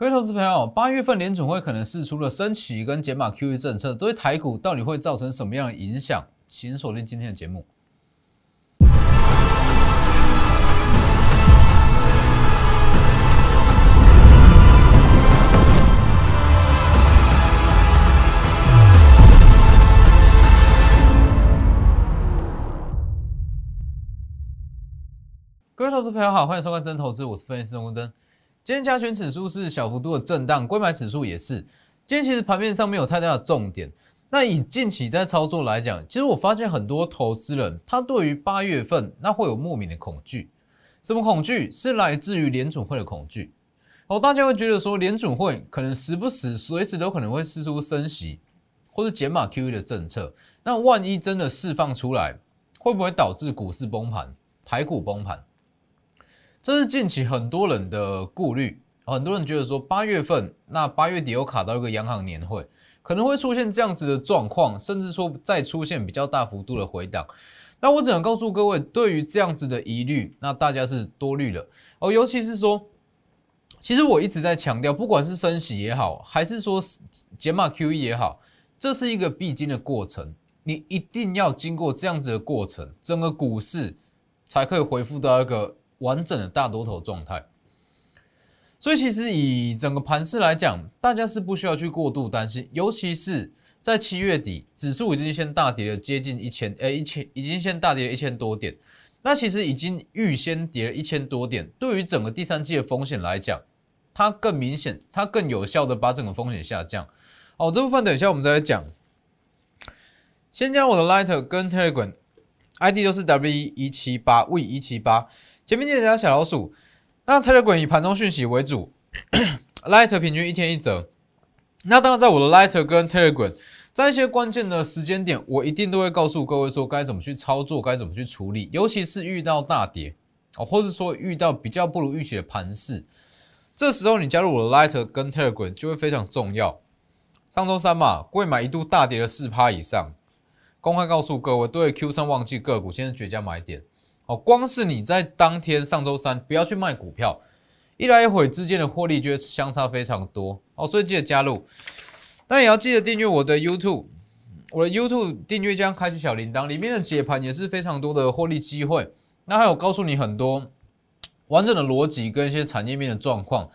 各位投资朋友，八月份联准会可能释出了升息跟减码 QE 政策，对台股到底会造成什么样的影响？请锁定今天的节目。各位投资朋友好，欢迎收看真投资，我是分析师钟真。今天加权指数是小幅度的震荡，归买指数也是。今天其实盘面上没有太大的重点。那以近期在操作来讲，其实我发现很多投资人他对于八月份那会有莫名的恐惧。什么恐惧？是来自于联准会的恐惧。哦，大家会觉得说联准会可能时不时、随时都可能会释出升息或者减码 QE 的政策。那万一真的释放出来，会不会导致股市崩盘、台股崩盘？这是近期很多人的顾虑，很多人觉得说八月份那八月底又卡到一个央行年会，可能会出现这样子的状况，甚至说再出现比较大幅度的回档。那我只能告诉各位，对于这样子的疑虑，那大家是多虑了哦。尤其是说，其实我一直在强调，不管是升息也好，还是说减码 QE 也好，这是一个必经的过程，你一定要经过这样子的过程，整个股市才可以恢复到一个。完整的大多头状态，所以其实以整个盘势来讲，大家是不需要去过度担心，尤其是在七月底，指数已经先大跌了接近一千，诶一千已经先大跌了一千多点，那其实已经预先跌了一千多点，对于整个第三季的风险来讲，它更明显，它更有效的把整个风险下降。好，这部分等一下我们再来讲。先将我的 Lighter 跟 Telegram ID 都是 W 一七八 V 一七八。前面记得小老鼠，那 Telegram 以盘中讯息为主，Light 平均一天一折。那当然，在我的 Light 跟 Telegram，在一些关键的时间点，我一定都会告诉各位说该怎么去操作，该怎么去处理。尤其是遇到大跌哦，或者说遇到比较不如预期的盘势，这时候你加入我的 Light 跟 Telegram 就会非常重要。上周三嘛，贵买一度大跌了四趴以上，公开告诉各位，对 Q 三旺季个股，现在绝佳买点。哦，光是你在当天上周三不要去卖股票，一来一回之间的获利就会相差非常多哦，所以记得加入，但也要记得订阅我的 YouTube，我的 YouTube 订阅将开启小铃铛，里面的解盘也是非常多的获利机会。那还有告诉你很多完整的逻辑跟一些产业面的状况。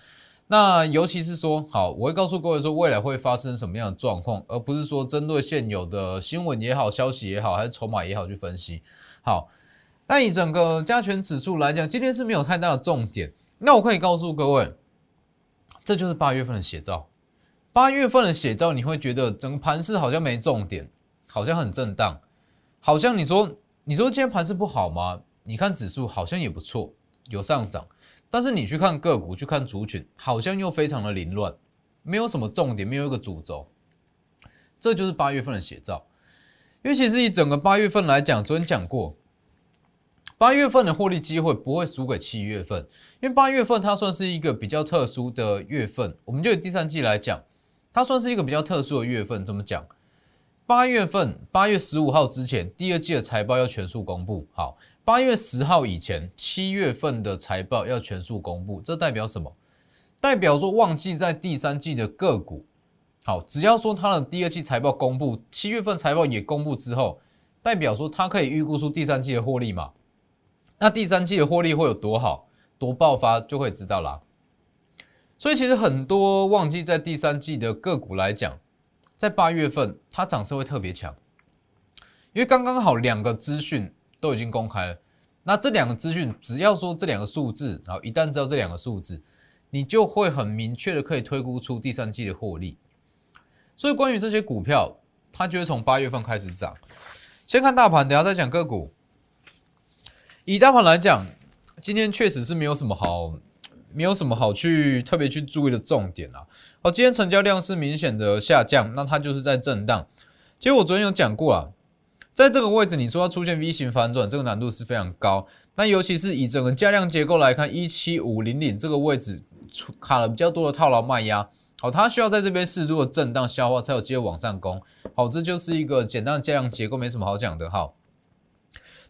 那尤其是说，好，我会告诉各位说未来会发生什么样的状况，而不是说针对现有的新闻也好、消息也好，还是筹码也好去分析。好。但以整个加权指数来讲，今天是没有太大的重点。那我可以告诉各位，这就是八月份的写照。八月份的写照，你会觉得整个盘势好像没重点，好像很震荡，好像你说你说今天盘势不好吗？你看指数好像也不错，有上涨，但是你去看个股，去看族群，好像又非常的凌乱，没有什么重点，没有一个主轴。这就是八月份的写照。因为其实以整个八月份来讲，昨天讲过。八月份的获利机会不会输给七月份，因为八月份它算是一个比较特殊的月份。我们就以第三季来讲，它算是一个比较特殊的月份。怎么讲？八月份八月十五号之前，第二季的财报要全数公布。好，八月十号以前，七月份的财报要全数公布。这代表什么？代表说旺季在第三季的个股。好，只要说它的第二季财报公布，七月份财报也公布之后，代表说它可以预估出第三季的获利嘛？那第三季的获利会有多好、多爆发，就会知道啦。所以其实很多旺季在第三季的个股来讲，在八月份它涨势会特别强，因为刚刚好两个资讯都已经公开了。那这两个资讯，只要说这两个数字，然后一旦知道这两个数字，你就会很明确的可以推估出第三季的获利。所以关于这些股票，它就会从八月份开始涨。先看大盘，等下再讲个股。以大盘来讲，今天确实是没有什么好，没有什么好去特别去注意的重点啊。好，今天成交量是明显的下降，那它就是在震荡。其实我昨天有讲过啊，在这个位置，你说要出现 V 型反转，这个难度是非常高。那尤其是以整个价量结构来看，一七五零零这个位置出卡了比较多的套牢卖压，好，它需要在这边适度的震荡消化，才有机会往上攻。好，这就是一个简单的价量结构，没什么好讲的。好。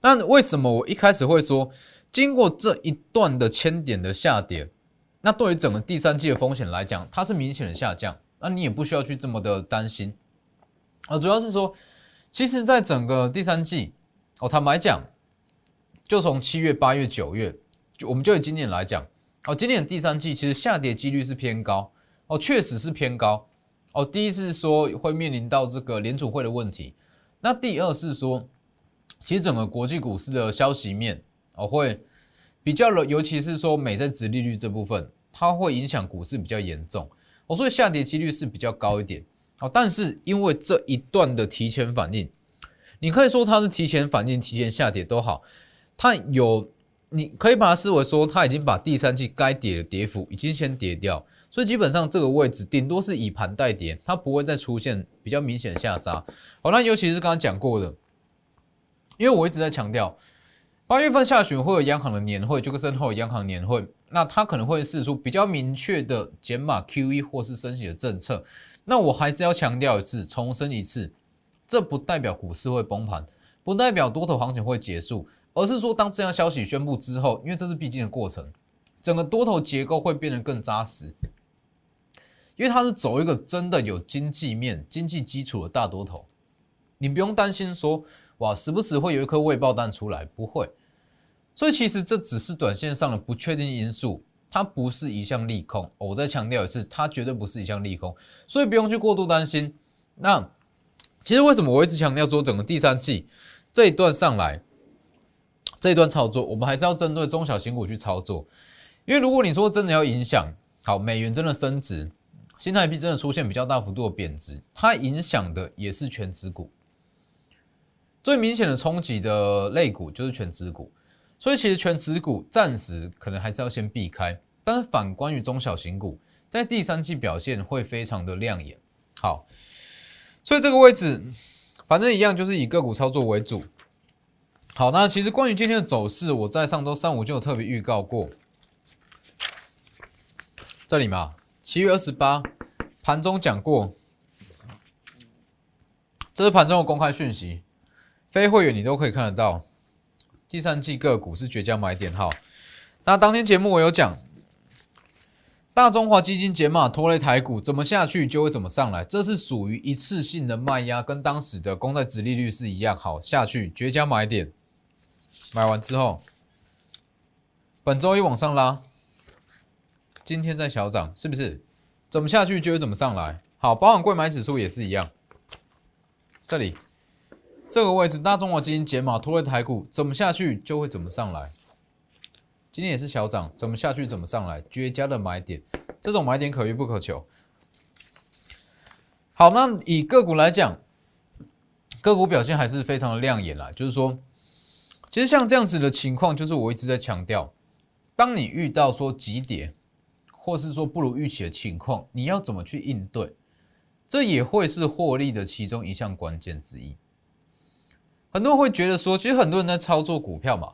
那为什么我一开始会说，经过这一段的千点的下跌，那对于整个第三季的风险来讲，它是明显的下降，那你也不需要去这么的担心啊。主要是说，其实，在整个第三季，哦，坦白讲，就从七月、八月、九月，就我们就以今年来讲，哦，今年的第三季其实下跌几率是偏高，哦，确实是偏高，哦，第一是说会面临到这个联储会的问题，那第二是说，其实整个国际股市的消息面，哦，会比较了，尤其是说美债值利率这部分。它会影响股市比较严重，哦，所以下跌几率是比较高一点，好，但是因为这一段的提前反应，你可以说它是提前反应、提前下跌都好，它有，你可以把它视为说它已经把第三季该跌的跌幅已经先跌掉，所以基本上这个位置顶多是以盘带跌，它不会再出现比较明显的下杀，好，那尤其是刚刚讲过的，因为我一直在强调。八月份下旬会有央行的年会，就跟身后央行年会，那它可能会试出比较明确的减码 QE 或是升息的政策。那我还是要强调一次，重申一次，这不代表股市会崩盘，不代表多头行情会结束，而是说当这样消息宣布之后，因为这是必经的过程，整个多头结构会变得更扎实，因为它是走一个真的有经济面、经济基础的大多头，你不用担心说。哇，时不时会有一颗未爆弹出来，不会，所以其实这只是短线上的不确定因素，它不是一项利空。我再强调一次，它绝对不是一项利空，所以不用去过度担心。那其实为什么我一直强调说，整个第三季这一段上来，这一段操作，我们还是要针对中小型股去操作，因为如果你说真的要影响，好，美元真的升值，新台币真的出现比较大幅度的贬值，它影响的也是全指股。最明显的冲击的类股就是全指股，所以其实全指股暂时可能还是要先避开。但是反观于中小型股，在第三季表现会非常的亮眼。好，所以这个位置反正一样，就是以个股操作为主。好，那其实关于今天的走势，我在上周三五就有特别预告过。这里嘛，七月二十八盘中讲过，这是盘中的公开讯息。非会员你都可以看得到，第三季个股是绝佳买点。好，那当天节目我有讲，大中华基金减码拖累台股，怎么下去就会怎么上来，这是属于一次性的卖压，跟当时的公债殖利率是一样。好，下去绝佳买点，买完之后，本周一往上拉，今天在小涨，是不是？怎么下去就会怎么上来。好，包含贵买指数也是一样，这里。这个位置，大中华基金减码拖累台股，怎么下去就会怎么上来。今天也是小涨，怎么下去怎么上来，绝佳的买点，这种买点可遇不可求。好，那以个股来讲，个股表现还是非常的亮眼啦。就是说，其实像这样子的情况，就是我一直在强调，当你遇到说急跌，或是说不如预期的情况，你要怎么去应对，这也会是获利的其中一项关键之一。很多人会觉得说，其实很多人在操作股票嘛，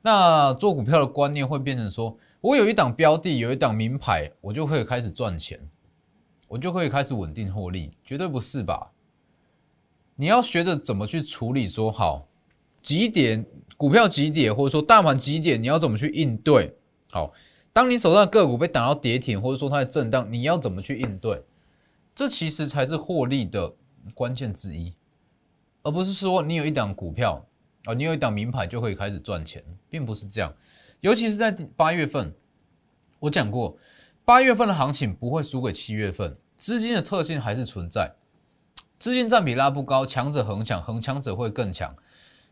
那做股票的观念会变成说，我有一档标的，有一档名牌，我就可以开始赚钱，我就可以开始稳定获利，绝对不是吧？你要学着怎么去处理，说好几点股票几点，或者说大盘几点，你要怎么去应对？好，当你手上的个股被打到跌停，或者说它的震荡，你要怎么去应对？这其实才是获利的关键之一。而不是说你有一档股票啊，你有一档名牌就可以开始赚钱，并不是这样。尤其是在八月份，我讲过，八月份的行情不会输给七月份，资金的特性还是存在，资金占比拉不高，强者恒强，恒强者会更强。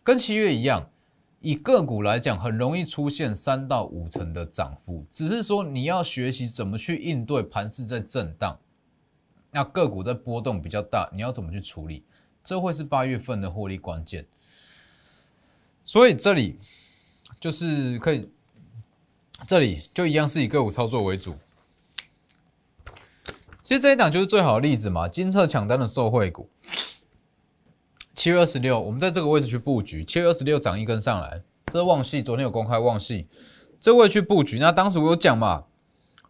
跟七月一样，以个股来讲，很容易出现三到五成的涨幅，只是说你要学习怎么去应对盘势在震荡，那个股在波动比较大，你要怎么去处理？这会是八月份的获利关键，所以这里就是可以，这里就一样是以个股操作为主。其实这一档就是最好的例子嘛，金策抢单的受惠股。七月二十六，我们在这个位置去布局，七月二十六涨一根上来，这是旺系，昨天有公开旺系，这位去布局。那当时我有讲嘛，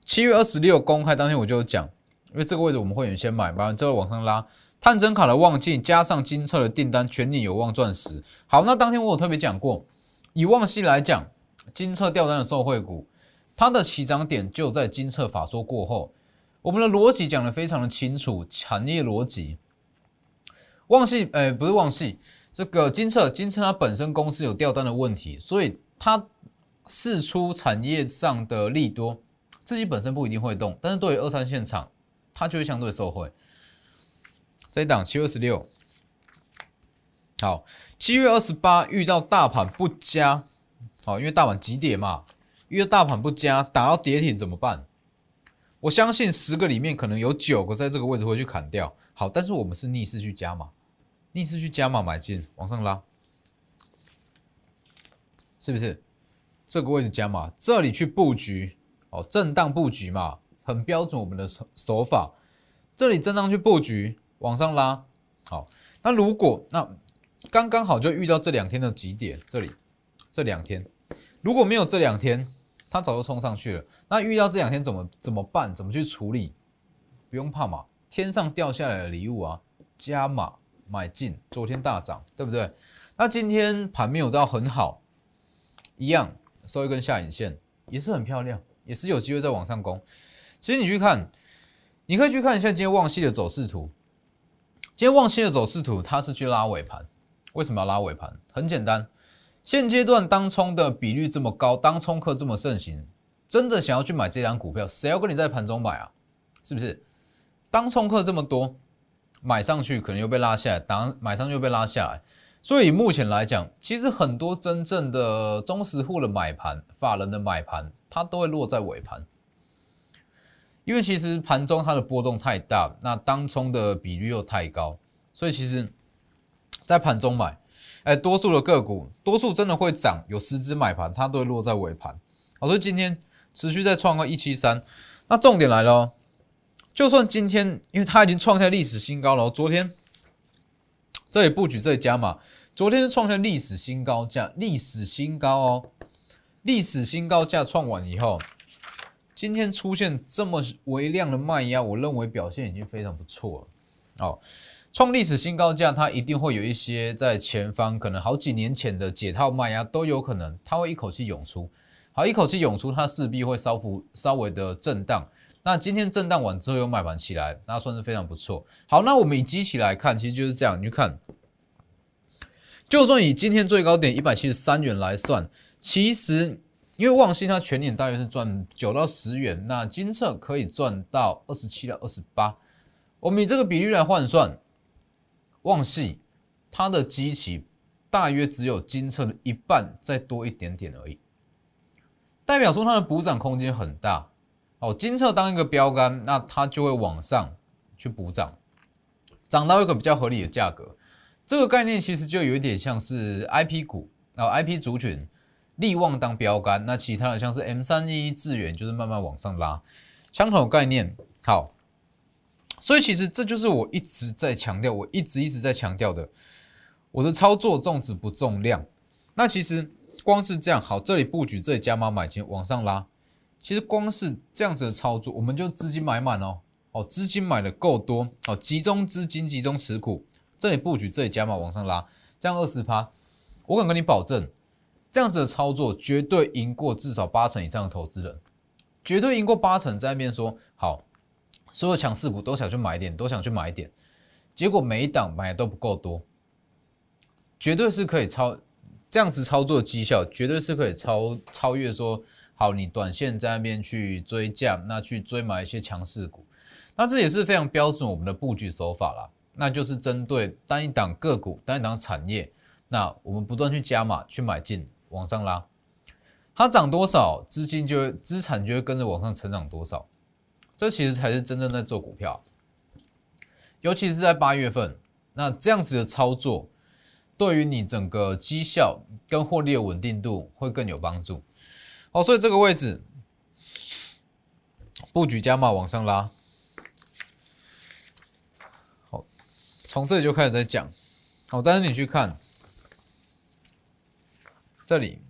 七月二十六公开当天我就有讲，因为这个位置我们会员先买，完之后往上拉。探针卡的旺季加上金策的订单，全年有望赚十。好，那当天我有特别讲过，以旺系来讲，金策掉单的受惠股，它的起涨点就在金策法说过后。我们的逻辑讲的非常的清楚，产业逻辑。旺系，呃，不是旺系，这个金策，金策它本身公司有掉单的问题，所以它试出产业上的利多，自己本身不一定会动，但是对于二三线厂，它就会相对受惠。这一档七月二十六，好，七月二十八遇到大盘不佳，好，因为大盘急跌嘛，遇到大盘不佳，打到跌停怎么办？我相信十个里面可能有九个在这个位置会去砍掉。好，但是我们是逆势去加码，逆势去加码买进，往上拉，是不是？这个位置加码，这里去布局，哦，震荡布局嘛，很标准我们的手手法。这里震荡去布局，往上拉，好。那如果那刚刚好就遇到这两天的极点，这里这两天如果没有这两天。它早就冲上去了，那遇到这两天怎么怎么办？怎么去处理？不用怕嘛，天上掉下来的礼物啊，加码买进，昨天大涨，对不对？那今天盘没有到很好，一样收一根下影线，也是很漂亮，也是有机会再往上攻。其实你去看，你可以去看一下今天旺系的走势图。今天旺系的走势图，它是去拉尾盘，为什么要拉尾盘？很简单。现阶段当冲的比率这么高，当冲客这么盛行，真的想要去买这张股票，谁要跟你在盘中买啊？是不是？当冲客这么多，买上去可能又被拉下来，当买上去又被拉下来，所以目前来讲，其实很多真正的中实户的买盘、法人的买盘，它都会落在尾盘，因为其实盘中它的波动太大，那当冲的比率又太高，所以其实，在盘中买。哎，多数的个股，多数真的会涨，有十只买盘，它都会落在尾盘。好，所以今天持续在创个一七三。那重点来了，就算今天，因为它已经创下历史新高了。昨天这里布局这里加码，昨天是创下历史新高价，历史新高哦，历史新高价创完以后，今天出现这么微量的卖压，我认为表现已经非常不错了。哦。创历史新高价，它一定会有一些在前方，可能好几年前的解套卖压都有可能，它会一口气涌出。好，一口气涌出，它势必会稍幅稍微的震荡。那今天震荡完之后又买盘起来，那算是非常不错。好，那我们以机器来看，其实就是这样。你去看，就算以今天最高点一百七十三元来算，其实因为旺信它全年大约是赚九到十元，那金策可以赚到二十七到二十八。我们以这个比率来换算。旺系它的基期大约只有金策的一半，再多一点点而已，代表说它的补涨空间很大。哦，金策当一个标杆，那它就会往上去补涨，涨到一个比较合理的价格。这个概念其实就有一点像是 I P 股啊，I P 族群利旺当标杆，那其他的像是 M 三一智远就是慢慢往上拉，相同概念。好。所以其实这就是我一直在强调，我一直一直在强调的，我的操作重质不重量。那其实光是这样，好，这里布局，这里加码买进，往上拉，其实光是这样子的操作，我们就资金买满哦，哦，资金买的够多，哦，集中资金，集中持股，这里布局，这里加码往上拉，这样二十趴，我敢跟你保证，这样子的操作绝对赢过至少八成以上的投资人，绝对赢过八成在那边说好。所有强势股都想去买点，都想去买点，结果每一档买的都不够多，绝对是可以超这样子操作绩效，绝对是可以超超越说好，你短线在那边去追价，那去追买一些强势股，那这也是非常标准我们的布局手法啦，那就是针对单一档个股、单一档产业，那我们不断去加码去买进，往上拉，它涨多少，资金就资产就会跟着往上成长多少。这其实才是真正在做股票，尤其是在八月份，那这样子的操作，对于你整个绩效跟获利的稳定度会更有帮助。好，所以这个位置布局加码往上拉。好，从这里就开始在讲。好，但是你去看这里，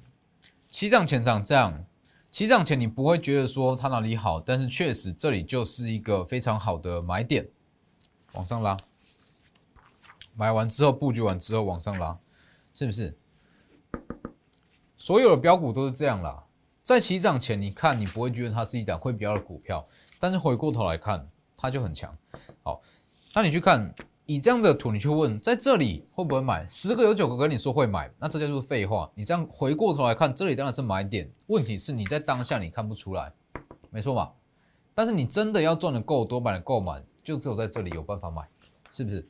起涨前涨这样。起涨前你不会觉得说它哪里好，但是确实这里就是一个非常好的买点，往上拉，买完之后布局完之后往上拉，是不是？所有的标股都是这样啦，在起涨前，你看你不会觉得它是一档会标的股票，但是回过头来看，它就很强。好，那你去看以这样的图，你去问在这里会不会买？十个有九个跟你说会买，那这就是废话。你这样回过头来看，这里当然是买点。问题是你在当下你看不出来，没错嘛？但是你真的要赚的够多，买的够满，就只有在这里有办法买，是不是？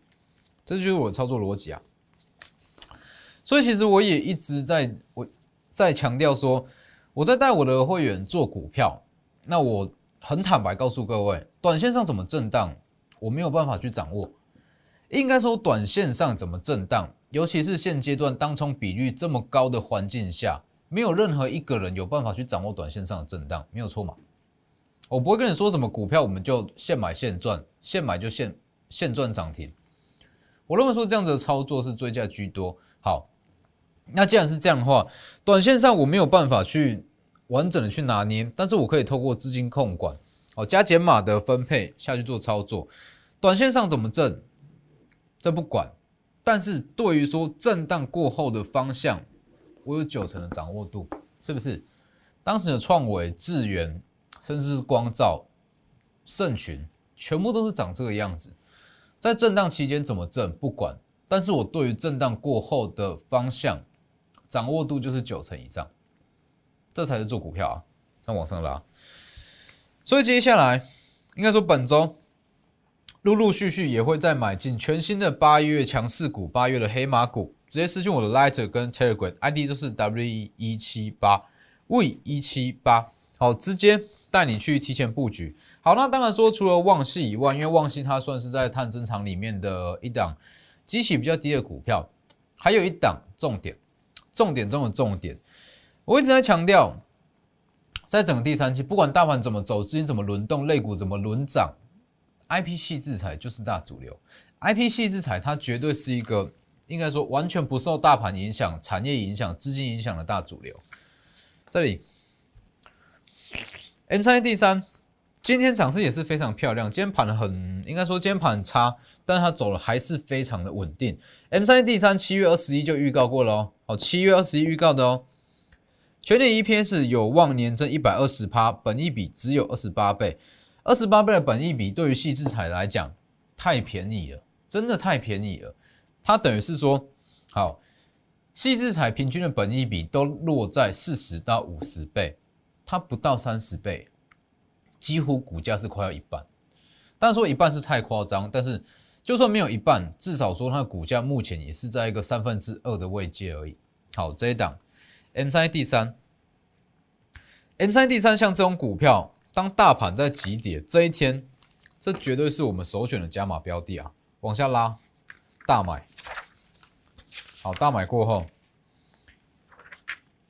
这就是我的操作逻辑啊。所以其实我也一直在我在强调说，我在带我的会员做股票，那我很坦白告诉各位，短线上怎么震荡，我没有办法去掌握。应该说，短线上怎么震荡，尤其是现阶段当冲比率这么高的环境下，没有任何一个人有办法去掌握短线上的震荡，没有错嘛？我不会跟你说什么股票我们就现买现赚，现买就现现赚涨停。我认为说这样子的操作是追价居多。好，那既然是这样的话，短线上我没有办法去完整的去拿捏，但是我可以透过资金控管，哦加减码的分配下去做操作。短线上怎么挣，这不管，但是对于说震荡过后的方向，我有九成的掌握度，是不是？当时的创维、智源，甚至是光照、盛群，全部都是长这个样子。在震荡期间怎么震不管，但是我对于震荡过后的方向掌握度就是九成以上，这才是做股票啊。那往上拉，所以接下来应该说本周陆陆续续也会再买进全新的八月强势股、八月的黑马股，直接私信我的 Lighter 跟 Telegram ID 都是 W 一七八 V 一七八，好，直接带你去提前布局。好，那当然说，除了旺系以外，因为旺系它算是在探针厂里面的一档基期比较低的股票，还有一档重点，重点中的重点，我一直在强调，在整个第三期，不管大盘怎么走，资金怎么轮动，类股怎么轮涨，I P 系制裁就是大主流，I P 系制裁它绝对是一个应该说完全不受大盘影响、产业影响、资金影响的大主流。这里 M 三第三。今天涨势也是非常漂亮，今天盘很应该说今天盘很差，但它走了还是非常的稳定。M 三 D 三七月二十一就预告过了哦，好，七月二十一预告的哦。全年 EPS 有望年增一百二十趴，本一比只有二十八倍，二十八倍的本益比对于细制彩来讲太便宜了，真的太便宜了。它等于是说，好，细制彩平均的本益比都落在四十到五十倍，它不到三十倍。几乎股价是快要一半，但说一半是太夸张，但是就算没有一半，至少说它的股价目前也是在一个三分之二的位阶而已。好，这一档 M 三 D 三，M 三 D 三像这种股票，当大盘在急跌这一天，这绝对是我们首选的加码标的啊！往下拉，大买，好，大买过后，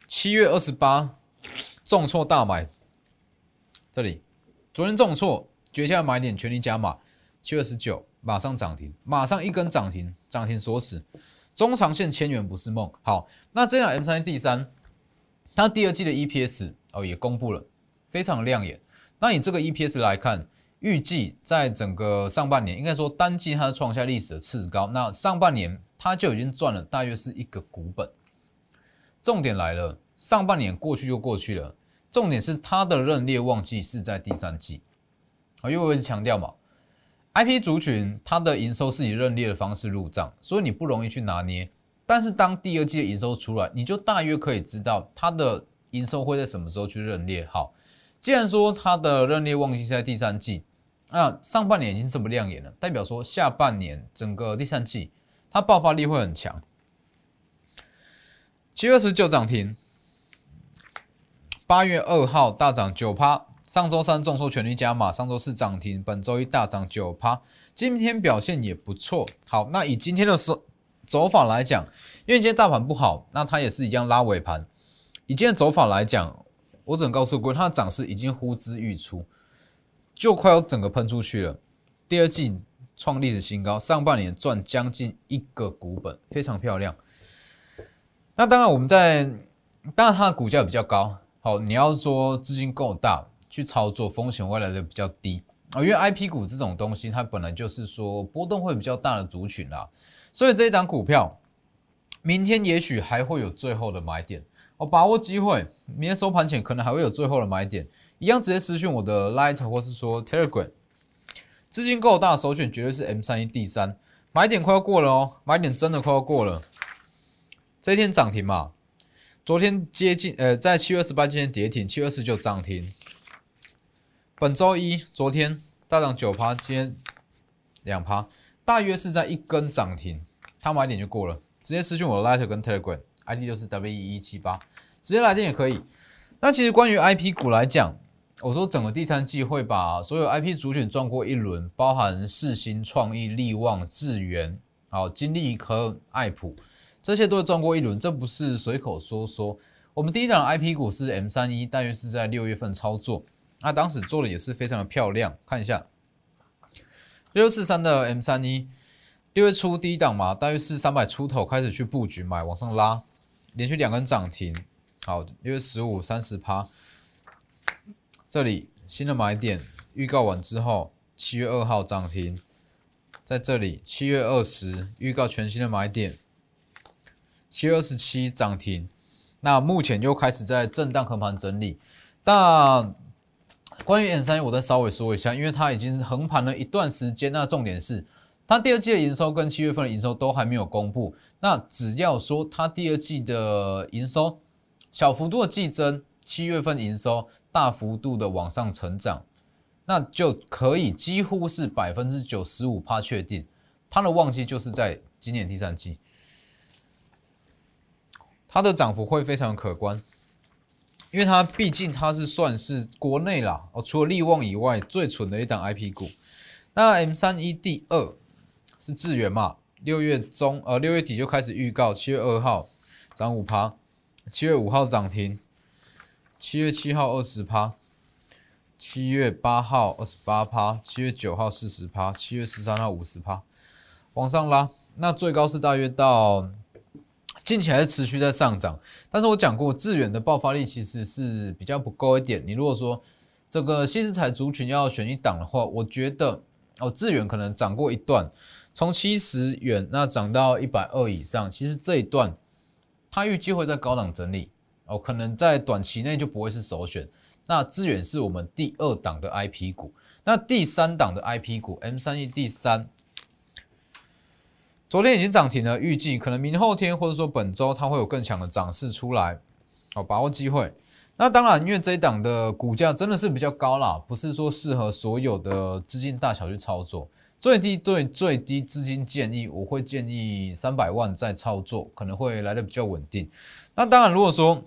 七月二十八重挫大买，这里。昨天重挫，绝佳买点，全力加码。七月十九马上涨停，马上一根涨停，涨停锁死。中长线千元不是梦。好，那这样 M 三 D 三，它第二季的 EPS 哦也公布了，非常亮眼。那以这个 EPS 来看，预计在整个上半年，应该说单季它创下历史的次高。那上半年它就已经赚了大约是一个股本。重点来了，上半年过去就过去了。重点是它的认列旺季是在第三季，啊，因为我一直强调嘛，IP 族群它的营收是以认列的方式入账，所以你不容易去拿捏。但是当第二季的营收出来，你就大约可以知道它的营收会在什么时候去认列。好，既然说它的热烈旺季在第三季，那上半年已经这么亮眼了，代表说下半年整个第三季它爆发力会很强。七月十九涨停。八月二号大涨九趴，上周三重收全力加码，上周四涨停，本周一大涨九趴，今天表现也不错。好，那以今天的走走法来讲，因为今天大盘不好，那它也是一样拉尾盘。以今天走法来讲，我只能告诉各位，它的涨势已经呼之欲出，就快要整个喷出去了。第二季创历史新高，上半年赚将近一个股本，非常漂亮。那当然，我们在当然它的股价比较高。好，你要说资金够大去操作，风险会来的比较低啊，因为 I P 股这种东西，它本来就是说波动会比较大的族群啦，所以这一档股票，明天也许还会有最后的买点。哦，把握机会，明天收盘前可能还会有最后的买点，一样直接私讯我的 Light 或是说 Telegram，资金够大，首选绝对是 M 三一 D 三，买点快要过了哦，买点真的快要过了，这一天涨停嘛，昨天接近呃在七月二十八今天跌停，七月二十九涨停，本周一昨天大涨九趴，今天两趴，大约是在一根涨停，它买点就过了，直接私讯我的 Light 跟 Telegram。ID 就是 W 一七八，直接来电也可以。那其实关于 IP 股来讲，我说整个第三季会把所有 IP 主选转过一轮，包含世新、创意、力旺、智源、好金利科、爱普，这些都会转过一轮，这不是随口说说。我们第一档 IP 股是 M 三一，大约是在六月份操作，那当时做的也是非常的漂亮。看一下六四三的 M 三一，六月初第一档嘛，大约是三百出头开始去布局买，往上拉。连续两根涨停，好，六月十五三十趴，这里新的买点预告完之后，七月二号涨停，在这里七月二十预告全新的买点，七月二十七涨停，那目前又开始在震荡横盘整理。那关于 N 三，我再稍微说一下，因为它已经横盘了一段时间，那重点是。它第二季的营收跟七月份的营收都还没有公布，那只要说它第二季的营收小幅度的季增，七月份营收大幅度的往上成长，那就可以几乎是百分之九十五趴确定，它的旺季就是在今年第三季，它的涨幅会非常可观，因为它毕竟它是算是国内啦哦，除了利旺以外最蠢的一档 IP 股，那 M 三一第二。是智源嘛？六月中，呃，六月底就开始预告，七月二号涨五趴，七月五号涨停，七月七号二十趴，七月八号二十八趴，七月九号四十趴，七月十三号五十趴，往上拉。那最高是大约到近期还是持续在上涨，但是我讲过，致远的爆发力其实是比较不够一点。你如果说这个新石彩族群要选一档的话，我觉得哦，致远可能涨过一段。从七十元那涨到一百二以上，其实这一段它预计会在高档整理哦，可能在短期内就不会是首选。那资源是我们第二档的 IP 股，那第三档的 IP 股 M 三 E 第三，昨天已经涨停了，预计可能明后天或者说本周它会有更强的涨势出来，好把握机会。那当然，因为这一档的股价真的是比较高啦，不是说适合所有的资金大小去操作。最低对最低资金建议，我会建议三百万再操作，可能会来的比较稳定。那当然，如果说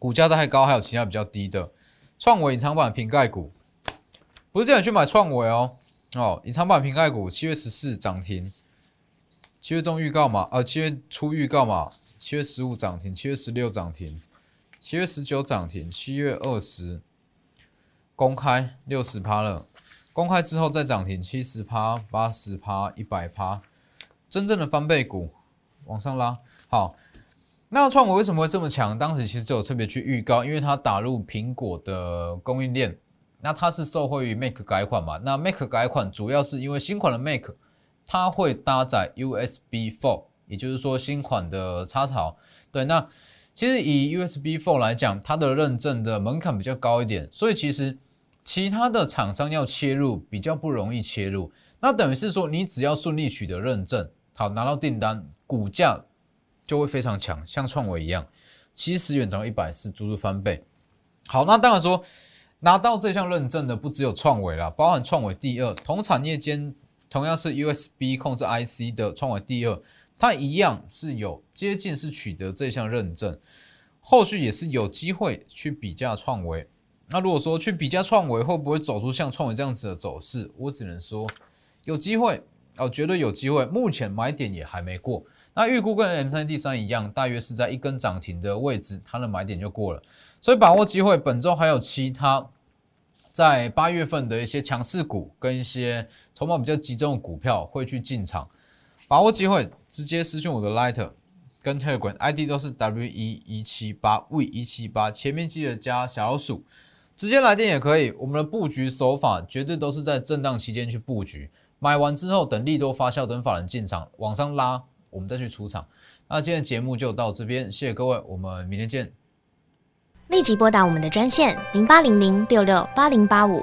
股价太高，还有其他比较低的创维隐藏版瓶盖股，不是叫你去买创维哦。哦，隐藏版瓶盖股七月十四涨停，七月中预告嘛，呃，七月初预告嘛，七月十五涨停，七月十六涨停，七月十九涨停，七月二十公开六十趴了。公开之后再涨停七十趴、八十趴、一百趴，真正的翻倍股往上拉。好，那创维为什么会这么强？当时其实就有特别去预告，因为它打入苹果的供应链，那它是受惠于 Mac 改款嘛？那 Mac 改款主要是因为新款的 Mac 它会搭载 USB Four，也就是说新款的插槽。对，那其实以 USB Four 来讲，它的认证的门槛比较高一点，所以其实。其他的厂商要切入比较不容易切入，那等于是说你只要顺利取得认证，好拿到订单，股价就会非常强，像创维一样，七十元涨到一百四，足足翻倍。好，那当然说拿到这项认证的不只有创维啦，包含创维第二同产业间同样是 USB 控制 IC 的创维第二，它一样是有接近是取得这项认证，后续也是有机会去比价创维。那如果说去比价创维会不会走出像创维这样子的走势？我只能说有机会哦，绝对有机会。目前买点也还没过。那预估跟 M 三 D 三一样，大约是在一根涨停的位置，它的买点就过了。所以把握机会，本周还有其他在八月份的一些强势股跟一些筹码比较集中的股票会去进场，把握机会，直接私讯我的 Light。跟 Telegram ID 都是 W 一一七八 V 一七八，前面记得加小老鼠。直接来电也可以，我们的布局手法绝对都是在震荡期间去布局，买完之后等利多发酵，等法人进场往上拉，我们再去出场。那今天的节目就到这边，谢谢各位，我们明天见。立即拨打我们的专线零八零零六六八零八五